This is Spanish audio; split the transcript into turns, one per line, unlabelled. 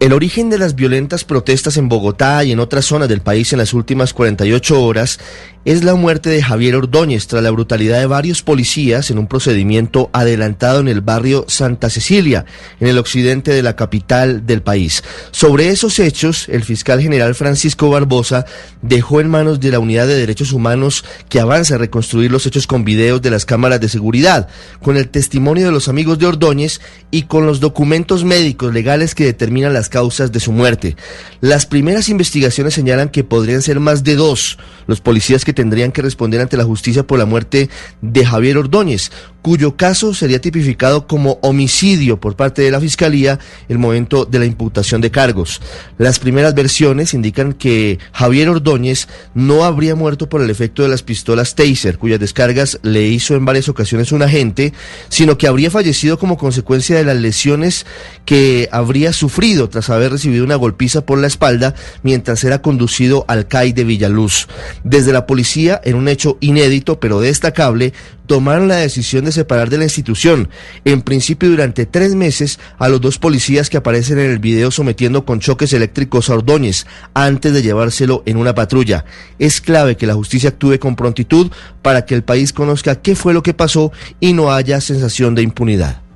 El origen de las violentas protestas en Bogotá y en otras zonas del país en las últimas 48 horas es la muerte de Javier Ordóñez tras la brutalidad de varios policías en un procedimiento adelantado en el barrio Santa Cecilia, en el occidente de la capital del país. Sobre esos hechos, el fiscal general Francisco Barbosa dejó en manos de la Unidad de Derechos Humanos que avanza a reconstruir los hechos con videos de las cámaras de seguridad, con el testimonio de los amigos de Ordóñez y con los documentos médicos legales que determinan las causas de su muerte. Las primeras investigaciones señalan que podrían ser más de dos los policías que tendrían que responder ante la justicia por la muerte de Javier Ordóñez, cuyo caso sería tipificado como homicidio por parte de la Fiscalía el momento de la imputación de cargos. Las primeras versiones indican que Javier Ordóñez no habría muerto por el efecto de las pistolas Taser, cuyas descargas le hizo en varias ocasiones un agente, sino que habría fallecido como consecuencia de las lesiones que habría sufrido tras haber recibido una golpiza por la espalda mientras era conducido al CAI de Villaluz. Desde la policía, en un hecho inédito pero destacable, tomaron la decisión separar de la institución, en principio durante tres meses, a los dos policías que aparecen en el video sometiendo con choques eléctricos a Ordóñez, antes de llevárselo en una patrulla. Es clave que la justicia actúe con prontitud para que el país conozca qué fue lo que pasó y no haya sensación de impunidad.